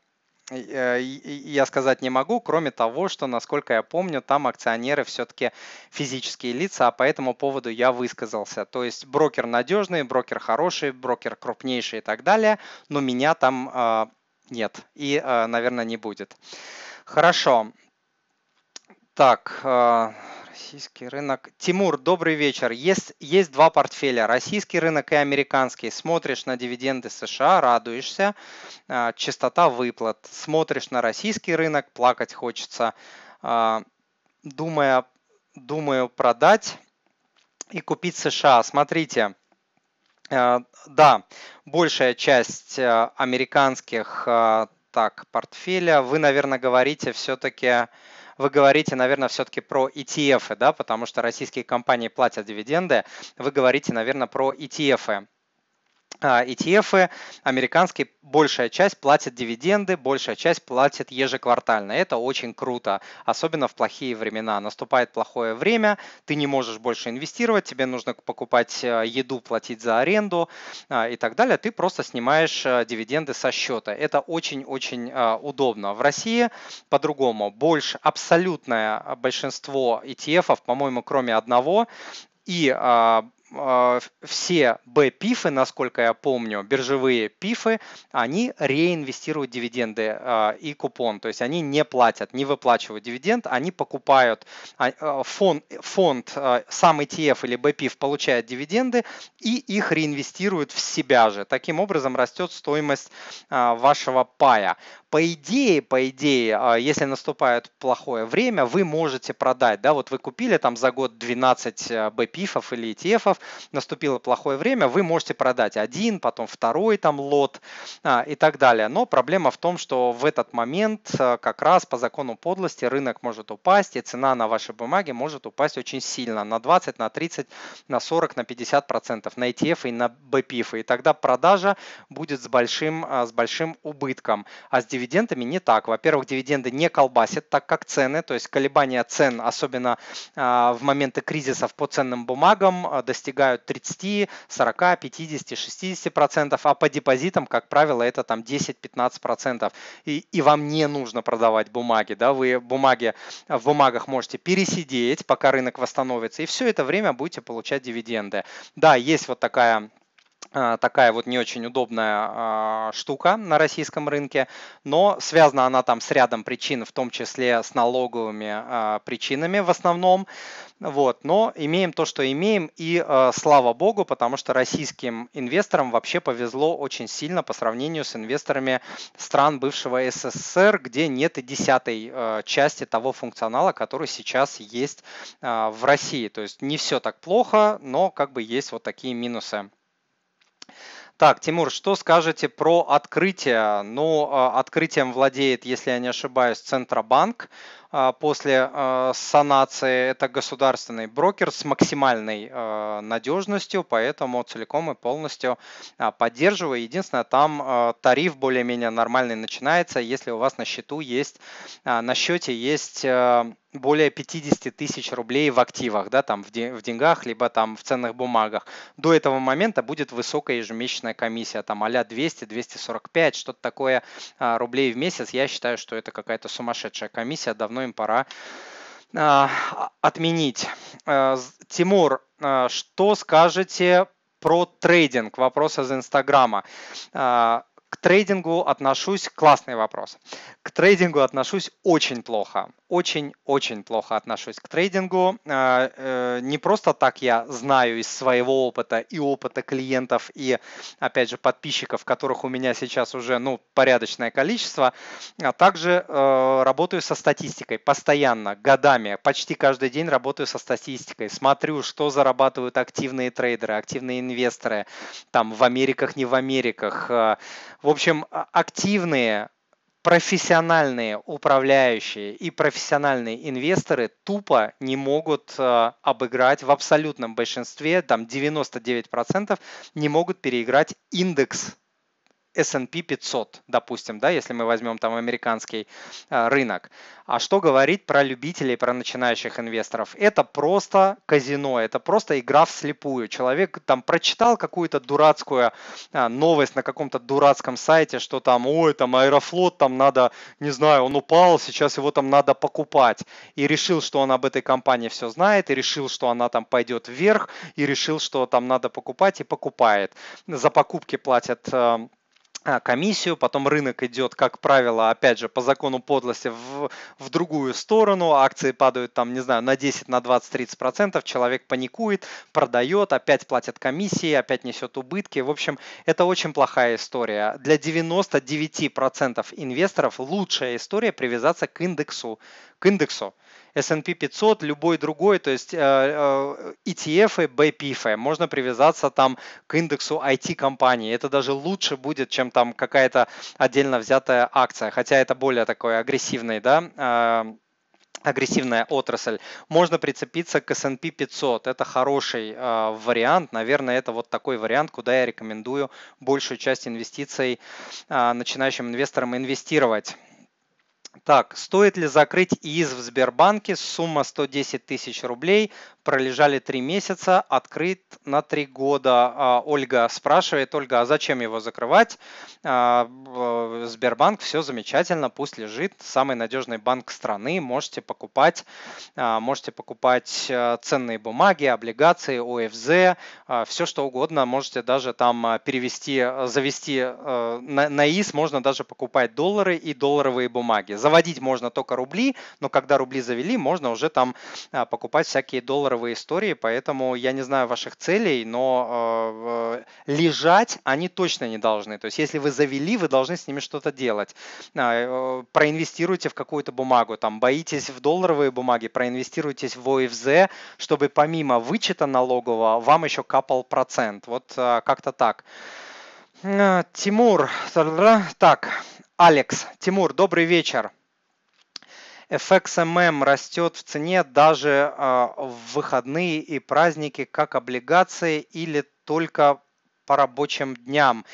я сказать не могу, кроме того, что, насколько я помню, там акционеры все-таки физические лица, а по этому поводу я высказался. То есть брокер надежный, брокер хороший, брокер крупнейший и так далее, но меня там э, нет и, э, наверное, не будет. Хорошо. Так, Российский рынок. Тимур, добрый вечер. Есть, есть два портфеля, российский рынок и американский. Смотришь на дивиденды США, радуешься, а, частота выплат. Смотришь на российский рынок, плакать хочется. А, думая, думаю продать и купить США. Смотрите, а, да, большая часть американских так, портфеля, вы, наверное, говорите все-таки вы говорите, наверное, все-таки про ETF, да, потому что российские компании платят дивиденды. Вы говорите, наверное, про ETF. ETF а, американские, большая часть платит дивиденды, большая часть платит ежеквартально. Это очень круто, особенно в плохие времена. Наступает плохое время, ты не можешь больше инвестировать, тебе нужно покупать э, еду, платить за аренду а, и так далее. Ты просто снимаешь дивиденды со счета. Это очень-очень а, удобно. В России по-другому. Больше, абсолютное большинство ETF, по-моему, кроме одного, и все Б-пифы, насколько я помню, биржевые пифы, они реинвестируют дивиденды э, и купон. То есть они не платят, не выплачивают дивиденд, они покупают э, фонд, фонд сам ETF или Б-пиф получает дивиденды и их реинвестируют в себя же. Таким образом растет стоимость вашего пая по идее, по идее, а, если наступает плохое время, вы можете продать, да, вот вы купили там за год 12 а, BPIF или ETF, наступило плохое время, вы можете продать один, потом второй там лот а, и так далее. Но проблема в том, что в этот момент как раз по закону подлости рынок может упасть, и цена на ваши бумаги может упасть очень сильно, на 20, на 30, на 40, на 50 процентов, на ETF и на BPIF, и тогда продажа будет с большим, с большим убытком. А с дивидендами не так. Во-первых, дивиденды не колбасят так, как цены, то есть колебания цен, особенно а, в моменты кризисов по ценным бумагам, а, достигают 30, 40, 50, 60 процентов, а по депозитам, как правило, это там 10-15 процентов. И, и вам не нужно продавать бумаги, да, вы бумаги в бумагах можете пересидеть, пока рынок восстановится, и все это время будете получать дивиденды. Да, есть вот такая такая вот не очень удобная а, штука на российском рынке, но связана она там с рядом причин, в том числе с налоговыми а, причинами в основном. Вот, но имеем то, что имеем, и э, слава богу, потому что российским инвесторам вообще повезло очень сильно по сравнению с инвесторами стран бывшего СССР, где нет и десятой э, части того функционала, который сейчас есть э, в России. То есть не все так плохо, но как бы есть вот такие минусы. Так, Тимур, что скажете про открытие? Ну, а, открытием владеет, если я не ошибаюсь, Центробанк. А, после а, санации это государственный брокер с максимальной надежностью, поэтому целиком и полностью поддерживаю. Единственное, там тариф более-менее нормальный начинается, если у вас на счету есть, на счете есть более 50 тысяч рублей в активах, да, там в, деньгах, либо там в ценных бумагах. До этого момента будет высокая ежемесячная комиссия, там а 200-245, что-то такое а, рублей в месяц. Я считаю, что это какая-то сумасшедшая комиссия, давно им пора а, отменить. А, Тимур, что скажете про трейдинг? Вопрос из Инстаграма. К трейдингу отношусь, классный вопрос. К трейдингу отношусь очень плохо очень-очень плохо отношусь к трейдингу. А, э, не просто так я знаю из своего опыта и опыта клиентов и, опять же, подписчиков, которых у меня сейчас уже, ну, порядочное количество, а также э, работаю со статистикой постоянно, годами, почти каждый день работаю со статистикой, смотрю, что зарабатывают активные трейдеры, активные инвесторы, там, в Америках, не в Америках. В общем, а, активные профессиональные управляющие и профессиональные инвесторы тупо не могут э, обыграть в абсолютном большинстве, там 99% не могут переиграть индекс S&P 500, допустим, да, если мы возьмем там американский э, рынок. А что говорить про любителей, про начинающих инвесторов? Это просто казино, это просто игра вслепую. Человек там прочитал какую-то дурацкую э, новость на каком-то дурацком сайте, что там, ой, там Аэрофлот, там надо, не знаю, он упал, сейчас его там надо покупать. И решил, что он об этой компании все знает, и решил, что она там пойдет вверх, и решил, что там надо покупать, и покупает. За покупки платят э, комиссию, потом рынок идет, как правило, опять же, по закону подлости в, в другую сторону, акции падают там, не знаю, на 10, на 20, 30 процентов, человек паникует, продает, опять платят комиссии, опять несет убытки. В общем, это очень плохая история. Для 99 процентов инвесторов лучшая история привязаться к индексу, к индексу. S&P 500, любой другой, то есть э, э, ETF, BPIF, можно привязаться там к индексу IT-компаний. Это даже лучше будет, чем там какая-то отдельно взятая акция, хотя это более такой агрессивный, да, э, агрессивная отрасль. Можно прицепиться к S&P 500. Это хороший э, вариант. Наверное, это вот такой вариант, куда я рекомендую большую часть инвестиций э, начинающим инвесторам инвестировать. Так, стоит ли закрыть ИИС в Сбербанке? Сумма 110 тысяч рублей. Пролежали три месяца, открыт на три года. А, Ольга спрашивает, Ольга, а зачем его закрывать? А, Сбербанк, все замечательно, пусть лежит, самый надежный банк страны, можете покупать, а, можете покупать ценные бумаги, облигации, ОФЗ, все что угодно, можете даже там перевести, завести на, ИС, можно даже покупать доллары и долларовые бумаги. Заводить можно только рубли, но когда рубли завели, можно уже там покупать всякие долларовые истории, поэтому я не знаю ваших целей, но э, лежать они точно не должны. То есть если вы завели, вы должны с ними что-то делать. Э, проинвестируйте в какую-то бумагу, там боитесь в долларовые бумаги, проинвестируйтесь в ОФЗ, чтобы помимо вычета налогового вам еще капал процент. Вот э, как-то так. Э, Тимур, так, Алекс, Тимур, добрый вечер. FXMM растет в цене даже а, в выходные и праздники, как облигации или только по рабочим дням.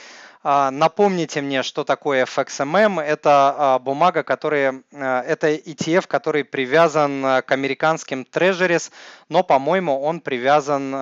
А, напомните мне, что такое FXMM. Это а, бумага, которая, это ETF, который привязан к американским трежерис, но, по-моему, он привязан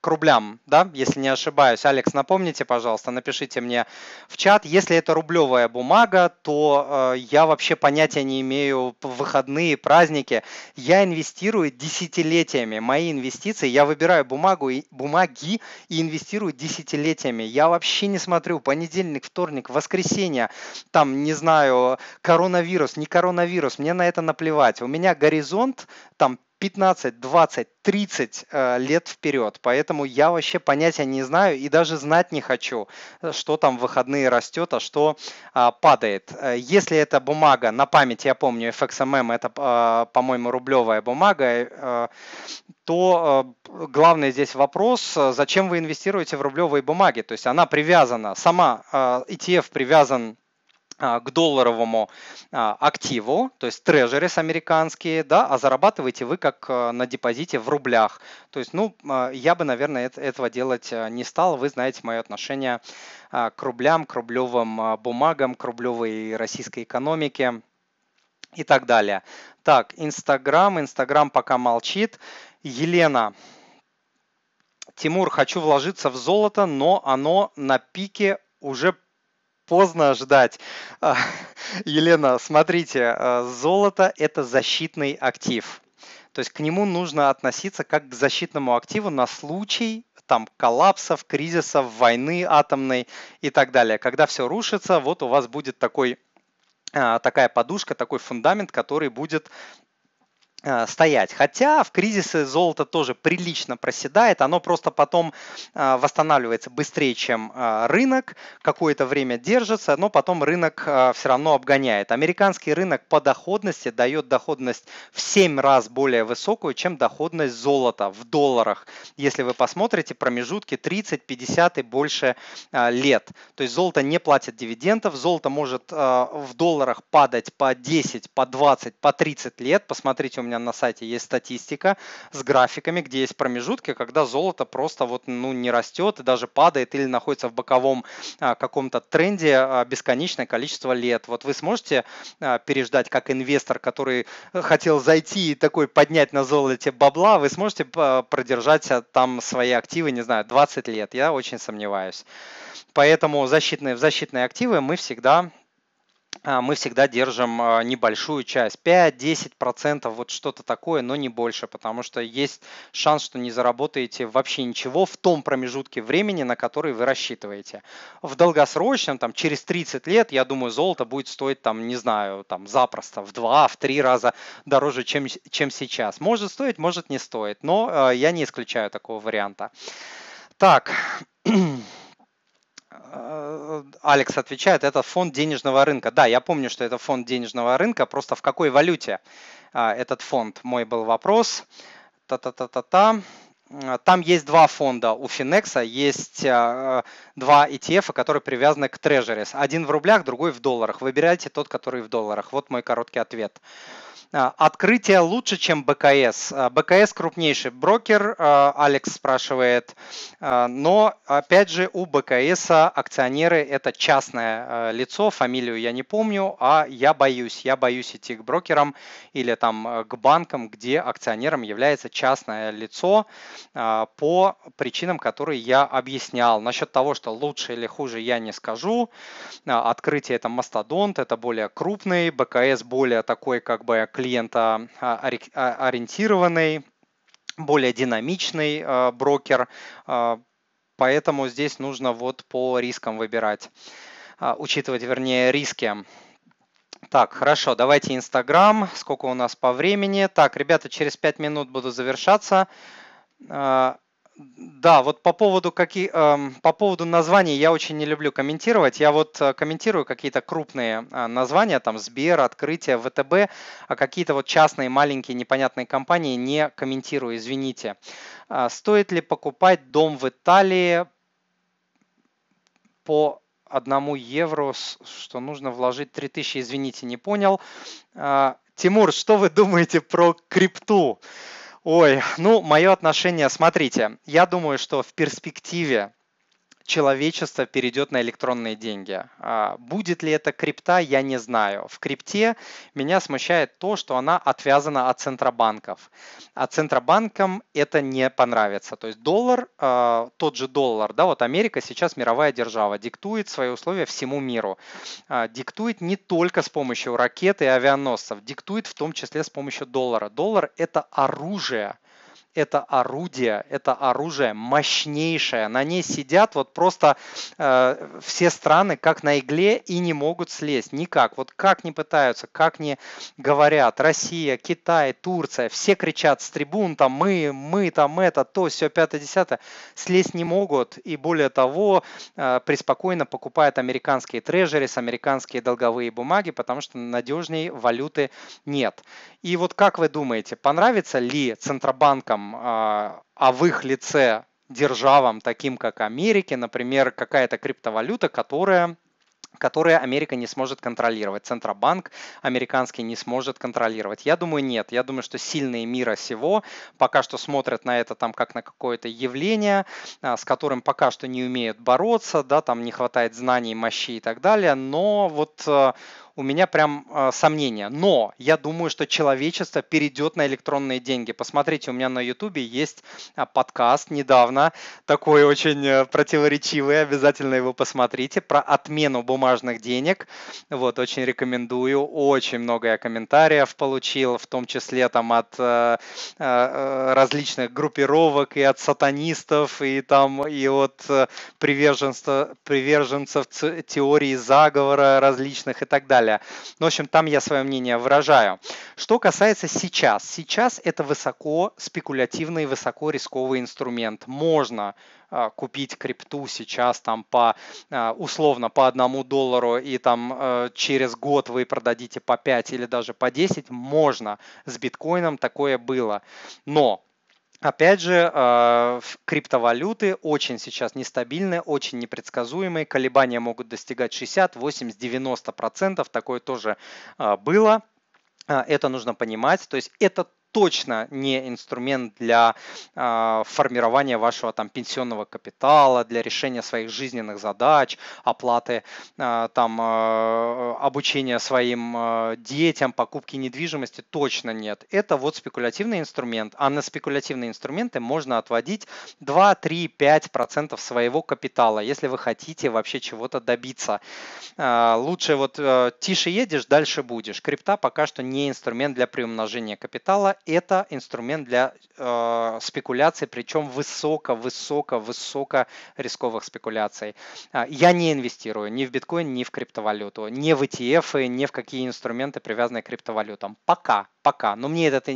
к рублям, да, если не ошибаюсь. Алекс, напомните, пожалуйста, напишите мне в чат. Если это рублевая бумага, то я вообще понятия не имею в выходные, праздники. Я инвестирую десятилетиями. Мои инвестиции, я выбираю бумагу, бумаги и инвестирую десятилетиями. Я вообще не смотрю. Понедельник, вторник, воскресенье, там, не знаю, коронавирус, не коронавирус, мне на это наплевать. У меня горизонт там 15, 20, 30 лет вперед. Поэтому я вообще понятия не знаю и даже знать не хочу, что там в выходные растет, а что а, падает. Э, если это бумага, на память я помню, FXMM это, а, по-моему, рублевая бумага, э, то э, главный здесь вопрос, зачем вы инвестируете в рублевые бумаги? То есть она привязана, сама ETF привязан а, к долларовому а, активу, то есть трежерис американские, да, а зарабатываете вы как а, на депозите в рублях. То есть, ну, я бы, наверное, этого делать не стал. Вы знаете мое отношение к рублям, к рублевым бумагам, к рублевой российской экономике и так далее. Так, Инстаграм, Инстаграм пока молчит. Елена, Тимур, хочу вложиться в золото, но оно на пике уже поздно ждать. А, Елена, смотрите, а, золото – это защитный актив. То есть к нему нужно относиться как к защитному активу на случай там коллапсов, кризисов, войны атомной и так далее. Когда все рушится, вот у вас будет такой а, такая подушка, такой фундамент, который будет стоять. Хотя в кризисы золото тоже прилично проседает, оно просто потом э, восстанавливается быстрее, чем э, рынок, какое-то время держится, но потом рынок все равно обгоняет. Американский рынок по доходности дает доходность в 7 раз более высокую, чем доходность золота в долларах. Если вы посмотрите промежутки 30, 50 и больше лет. То есть золото не платит дивидендов, золото может в долларах падать по 10, по 20, по 30 лет. Посмотрите, у меня меня на сайте есть статистика с графиками, где есть промежутки, когда золото просто вот ну, не растет и даже падает или находится в боковом а, каком-то тренде а, бесконечное количество лет. Вот вы сможете а, переждать как инвестор, который хотел зайти и такой поднять на золоте бабла, вы сможете продержать там свои активы, не знаю, 20 лет. Я очень сомневаюсь. Поэтому защитные, в защитные активы мы всегда мы всегда держим а, небольшую часть, 5-10%, вот что-то такое, но не больше, потому что есть шанс, что не заработаете вообще ничего в том промежутке времени, на который вы рассчитываете. В долгосрочном, там, через 30 лет, я думаю, золото будет стоить, там, не знаю, там, запросто в 2, в 3 раза дороже, чем, чем сейчас. Может стоить, может не стоит, но э, я не исключаю такого варианта. Так, Алекс отвечает, это фонд денежного рынка. Да, я помню, что это фонд денежного рынка, просто в какой валюте а, этот фонд? Мой был вопрос. Та-та-та-та-та. Там есть два фонда у Finex, есть два ETF, которые привязаны к Treasuries. Один в рублях, другой в долларах. Выбирайте тот, который в долларах. Вот мой короткий ответ. А, открытие лучше, чем БКС. БКС крупнейший брокер, Алекс спрашивает, но опять же у БКС акционеры это частное лицо, фамилию я не помню, а я боюсь, я боюсь идти к брокерам или там к банкам, где акционером является частное лицо по причинам, которые я объяснял. Насчет того, что лучше или хуже, я не скажу. Открытие это мастодонт, это более крупный, БКС более такой как бы клиента а, а, ориентированный, более динамичный а, брокер, поэтому здесь нужно вот по рискам выбирать, учитывать, вернее, риски. Так, хорошо, давайте Инстаграм, сколько у нас по времени. Так, ребята, через 5 минут буду завершаться. Да, вот по поводу, какие, э, по поводу названий я очень не люблю комментировать. Я вот э, комментирую какие-то крупные э, названия, там Сбер, Открытие, ВТБ, а какие-то вот частные маленькие непонятные компании не комментирую, извините. Э, стоит ли покупать дом в Италии по одному евро, что нужно вложить 3000, извините, не понял. Тимур, что вы думаете про крипту? Ой, ну, мое отношение, смотрите, я думаю, что в перспективе человечество перейдет на электронные деньги. А, будет ли это крипта, я не знаю. В крипте меня смущает то, что она отвязана от центробанков. А центробанкам это не понравится. То есть доллар, а, тот же доллар, да, вот Америка сейчас мировая держава, диктует свои условия всему миру. А, диктует не только с помощью ракет и авианосцев, диктует в том числе с помощью доллара. Доллар это оружие это орудие, это оружие мощнейшее. На ней сидят вот просто э, все страны как на игле и не могут слезть никак. Вот как не пытаются, как не говорят, Россия, Китай, Турция, все кричат с трибун, там мы, мы, там это, то, все, пятое, десятое, слезть не могут. И более того, э, преспокойно покупают американские трежерис, американские долговые бумаги, потому что надежней валюты нет. И вот как вы думаете, понравится ли Центробанкам, а, а в их лице державам, таким как Америке, например, какая-то криптовалюта, которая которые Америка не сможет контролировать. Центробанк американский не сможет контролировать. Я думаю, нет. Я думаю, что сильные мира сего пока что смотрят на это там как на какое-то явление, а, с которым пока что не умеют бороться, да, там не хватает знаний, мощи и так далее. Но вот а, у меня прям э, сомнения. Но я думаю, что человечество перейдет на электронные деньги. Посмотрите, у меня на YouTube есть э, подкаст недавно, такой очень э, противоречивый, обязательно его посмотрите, про отмену бумажных денег. Вот, очень рекомендую. Очень много я комментариев получил, в том числе там от э, э, различных группировок и от сатанистов, и там и от приверженцев, приверженцев теории заговора различных и так далее далее. Ну, в общем, там я свое мнение выражаю. Что касается сейчас. Сейчас это высоко спекулятивный, высоко рисковый инструмент. Можно а, купить крипту сейчас там по а, условно по одному доллару и там а, через год вы продадите по 5 или даже по 10, можно. С биткоином такое было. Но Опять же, а, криптовалюты очень сейчас нестабильные, очень непредсказуемые. Колебания могут достигать 60, 80, 90 процентов. Такое тоже а, было. А, это нужно понимать. То есть это точно не инструмент для э, формирования вашего там пенсионного капитала, для решения своих жизненных задач, оплаты э, там э, обучения своим э, детям, покупки недвижимости точно нет. Это вот спекулятивный инструмент, а на спекулятивные инструменты можно отводить 2, 3, 5 процентов своего капитала, если вы хотите вообще чего-то добиться. Э, лучше вот э, тише едешь, дальше будешь. Крипта пока что не инструмент для приумножения капитала, это инструмент для э, спекуляций, причем высоко-высоко-высоко рисковых спекуляций. А, я не инвестирую ни в биткоин, ни в криптовалюту, ни в ETF, ни в какие инструменты, привязанные к криптовалютам. Пока, пока. Но мне этот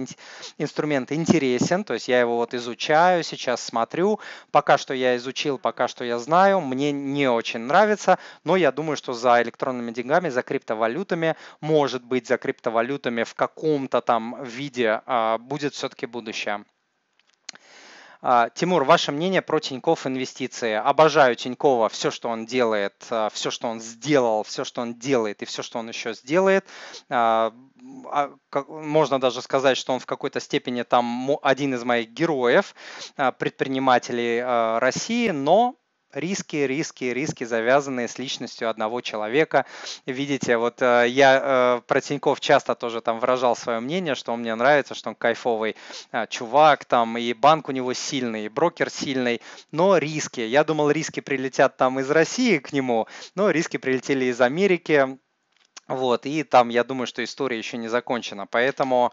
инструмент интересен, то есть я его вот изучаю, сейчас смотрю. Пока что я изучил, пока что я знаю, мне не очень нравится, но я думаю, что за электронными деньгами, за криптовалютами, может быть, за криптовалютами в каком-то там виде а, будет все-таки будущее. А, Тимур, ваше мнение про Тиньков инвестиции? Обожаю Тинькова, все, что он делает, а, все, что он сделал, все, что он делает и все, что он еще сделает. А, можно даже сказать, что он в какой-то степени там один из моих героев, предпринимателей России, но риски, риски, риски, завязанные с личностью одного человека. Видите, вот э, я э, про Тиньков часто тоже там выражал свое мнение, что он мне нравится, что он кайфовый э, чувак, там и банк у него сильный, и брокер сильный, но риски. Я думал, риски прилетят там из России к нему, но риски прилетели из Америки, вот, и там, я думаю, что история еще не закончена. Поэтому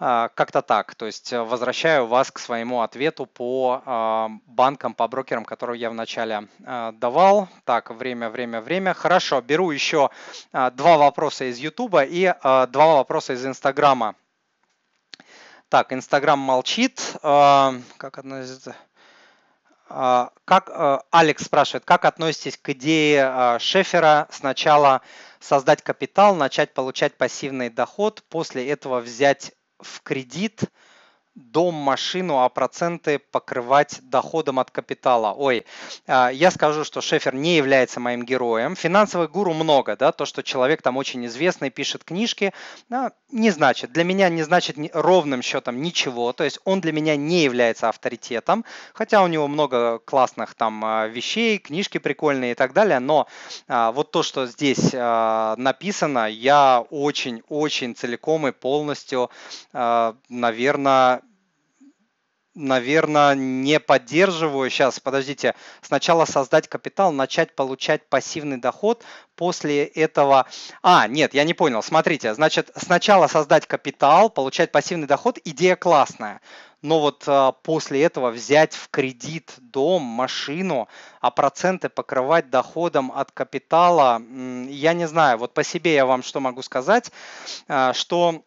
э, как-то так. То есть э, возвращаю вас к своему ответу по э, банкам, по брокерам, которые я вначале э, давал. Так, время, время, время. Хорошо, беру еще э, два вопроса из YouTube и э, два вопроса из Инстаграма. Так, Инстаграм молчит. Э, как относится? Как, Алекс спрашивает, как относитесь к идее Шефера сначала создать капитал, начать получать пассивный доход, после этого взять в кредит – дом, машину, а проценты покрывать доходом от капитала. Ой, а, я скажу, что Шефер не является моим героем. Финансовых гуру много, да, то, что человек там очень известный, пишет книжки, да, не значит, для меня не значит ровным счетом ничего, то есть он для меня не является авторитетом, хотя у него много классных там а, вещей, книжки прикольные и так далее, но а, вот то, что здесь написано, я очень-очень целиком и полностью, наверное, наверное, не поддерживаю. Сейчас, подождите. Сначала создать капитал, начать получать пассивный доход. После этого... А, нет, я не понял. Смотрите, значит, сначала создать капитал, получать пассивный доход. Идея классная. Но вот а, после этого взять в кредит дом, машину, а проценты покрывать доходом от капитала, я не знаю. Вот по себе я вам что могу сказать, а, что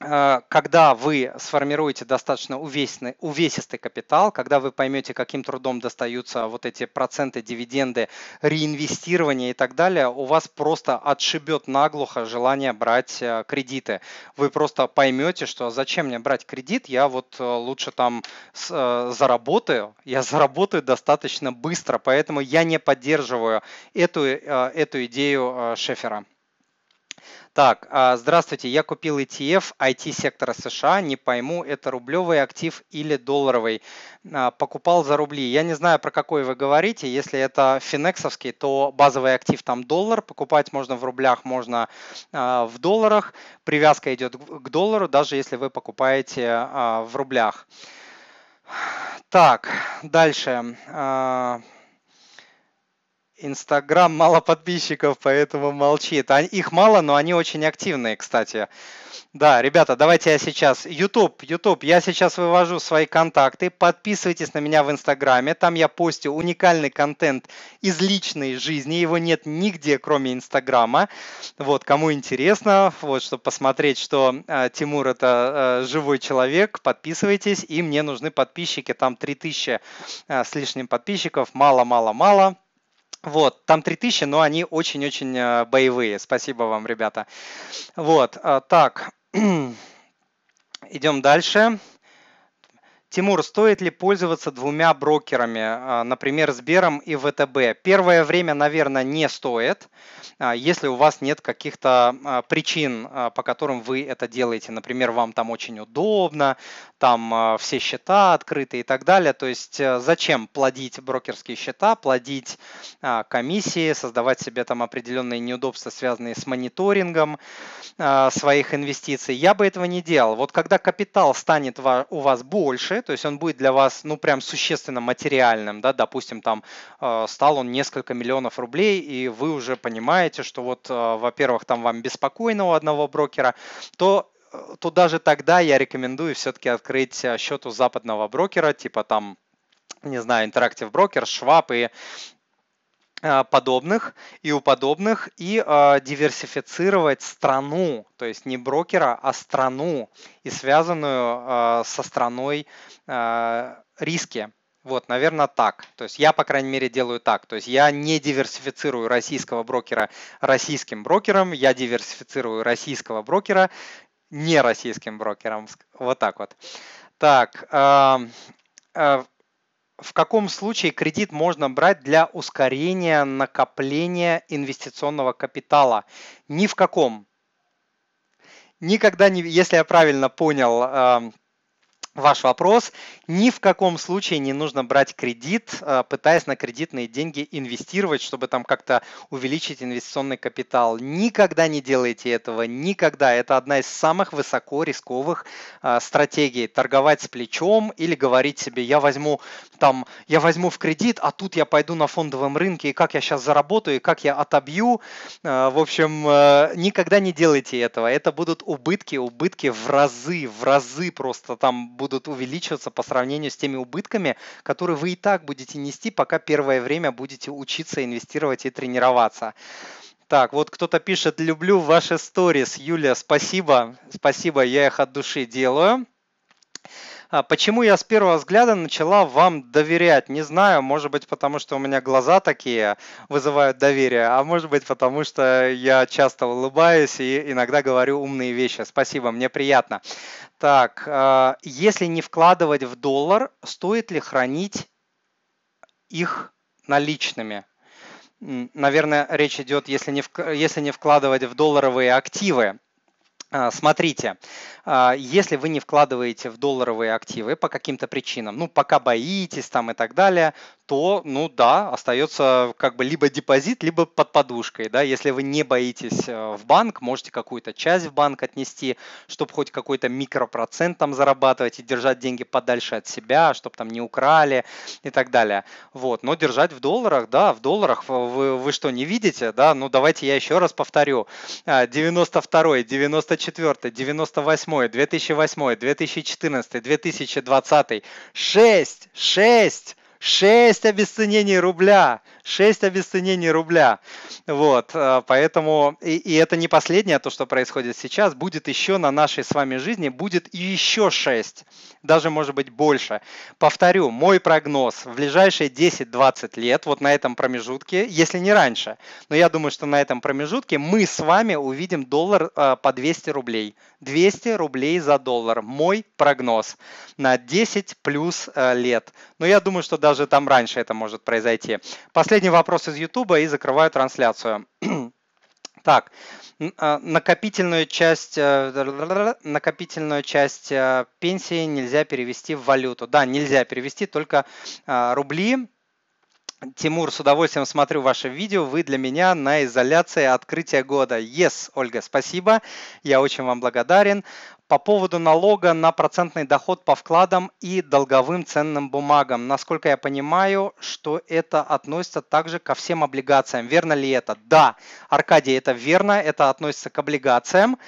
когда вы сформируете достаточно увесистый, увесистый капитал, когда вы поймете, каким трудом достаются вот эти проценты, дивиденды, реинвестирование и так далее, у вас просто отшибет наглухо желание брать э, кредиты. Вы просто поймете, что зачем мне брать кредит, я вот э, лучше там заработаю, я заработаю достаточно быстро, поэтому я не поддерживаю эту, эту идею Шефера. Так, а, здравствуйте, я купил ETF IT-сектора США, не пойму, это рублевый актив или долларовый. А, покупал за рубли. Я не знаю, про какой вы говорите. Если это финексовский, то базовый актив там доллар. Покупать можно в рублях, можно а, в долларах. Привязка идет к доллару, даже если вы покупаете в рублях. Так, дальше. Инстаграм мало подписчиков, поэтому молчит. Их мало, но они очень активные, кстати. Да, ребята, давайте я сейчас... YouTube, YouTube, я сейчас вывожу свои контакты. Подписывайтесь на меня в Инстаграме. Там я постю уникальный контент из личной жизни. Его нет нигде, кроме Инстаграма. Вот, кому интересно, вот, чтобы посмотреть, что э, Тимур это э, живой человек, подписывайтесь. И мне нужны подписчики. Там 3000 э, с лишним подписчиков. Мало-мало-мало. Вот, там 3000, но они очень-очень э, боевые. Спасибо вам, ребята. Вот, э, так, идем дальше. Тимур, стоит ли пользоваться двумя брокерами, а, например, Сбером и ВТБ? Первое время, наверное, не стоит, а, если у вас нет каких-то а, причин, по которым вы это делаете. Например, вам там очень удобно, там все счета открыты и так далее. То есть э, зачем плодить брокерские счета, плодить комиссии, создавать себе там определенные неудобства, связанные с мониторингом своих инвестиций? Я бы этого не делал. Вот когда капитал станет у вас больше, то есть он будет для вас, ну, прям существенно материальным, да, допустим, там э, стал он несколько миллионов рублей, и вы уже понимаете, что вот, э, во-первых, там вам беспокойно у одного брокера, то э, то даже тогда я рекомендую все-таки открыть счет у западного брокера, типа там, не знаю, Interactive Broker, Schwab и Э, подобных и у подобных и э, диверсифицировать страну, то есть не брокера, а страну и связанную э, со страной э, риски. Вот, наверное, так. То есть я, по крайней мере, делаю так. То есть я не диверсифицирую российского брокера российским брокером, я диверсифицирую российского брокера не российским брокером. Вот так вот. Так, э, в каком случае кредит можно брать для ускорения накопления инвестиционного капитала? Ни в каком. Никогда не, если я правильно понял ваш вопрос. Ни в каком случае не нужно брать кредит, э, пытаясь на кредитные деньги инвестировать, чтобы там как-то увеличить инвестиционный капитал. Никогда не делайте этого, никогда. Это одна из самых высоко рисковых э, стратегий. Торговать с плечом или говорить себе, я возьму там, я возьму в кредит, а тут я пойду на фондовом рынке, и как я сейчас заработаю, и как я отобью. Э, в общем, никогда не делайте этого. Это будут убытки, убытки в разы, в разы просто там будут увеличиваться по сравнению с теми убытками, которые вы и так будете нести, пока первое время будете учиться инвестировать и тренироваться. Так, вот кто-то пишет, люблю ваши сторис. Юля, спасибо, спасибо, я их от души делаю. А почему я с первого взгляда начала вам доверять? Не знаю, может быть, потому что у меня глаза такие вызывают доверие, а может быть, потому что я часто улыбаюсь и иногда говорю умные вещи. Спасибо, мне приятно. Так, а, если не вкладывать в доллар, стоит ли хранить их наличными? Наверное, речь идет, если не, если не вкладывать в долларовые активы. А, смотрите, а, если вы не вкладываете в долларовые активы по каким-то причинам, ну, пока боитесь там и так далее, то, ну да, остается как бы либо депозит, либо под подушкой, да, если вы не боитесь э, в банк, можете какую-то часть в банк отнести, чтобы хоть какой-то микропроцент там зарабатывать и держать деньги подальше от себя, чтобы там не украли и так далее, вот, но держать в долларах, да, в долларах вы, вы что, не видите, да, ну давайте я еще раз повторю, 92 94 98 2008 2014 2020 6 6 6 обесценений рубля. 6 обесценений рубля. Вот, э, поэтому, и, и это не последнее, то, что происходит сейчас, будет еще на нашей с вами жизни, будет еще 6, даже может быть больше. Повторю, мой прогноз в ближайшие 10-20 лет, вот на этом промежутке, если не раньше, но я думаю, что на этом промежутке мы с вами увидим доллар э, по 200 рублей. 200 рублей за доллар. Мой прогноз на 10 плюс э, лет. Но я думаю, что даже там раньше это может произойти. Последний вопрос из YouTube и закрываю трансляцию. Так, э, накопительную часть, э, накопительную часть пенсии нельзя перевести в валюту. Да, нельзя перевести только рубли Тимур, с удовольствием смотрю ваше видео. Вы для меня на изоляции открытия года. Yes, Ольга, спасибо. Я очень вам благодарен. По поводу налога на процентный доход по вкладам и долговым ценным бумагам. Насколько я понимаю, что это относится также ко всем облигациям. Верно ли это? Да, Аркадий, это верно. Это относится к облигациям.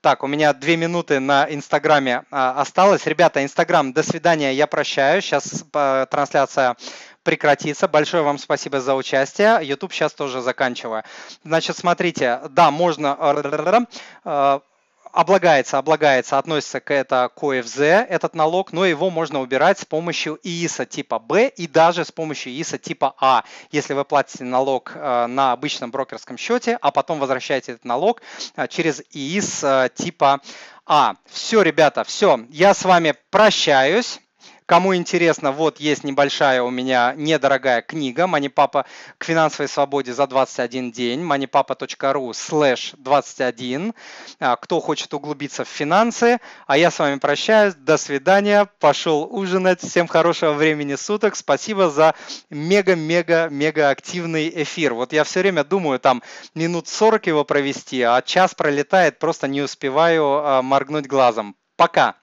Так, у меня две минуты на Инстаграме а, осталось. Ребята, Инстаграм, до свидания, я прощаюсь. Сейчас а, трансляция прекратится. Большое вам спасибо за участие. YouTube сейчас тоже заканчиваю. Значит, смотрите, да, можно э, облагается, облагается, относится к это к ОФЗ, этот налог, но его можно убирать с помощью ИИСа типа Б и даже с помощью ИИСа типа А. Если вы платите налог э, на обычном брокерском счете, а потом возвращаете этот налог э, через ИИС типа А. Все, ребята, все. Я с вами прощаюсь. Кому интересно, вот есть небольшая у меня недорогая книга «Манипапа к финансовой свободе за 21 день» moneypapa.ru slash 21. А, кто хочет углубиться в финансы, а я с вами прощаюсь. До свидания. Пошел ужинать. Всем хорошего времени суток. Спасибо за мега-мега-мега активный эфир. Вот я все время думаю там минут 40 его провести, а час пролетает, просто не успеваю а, моргнуть глазом. Пока!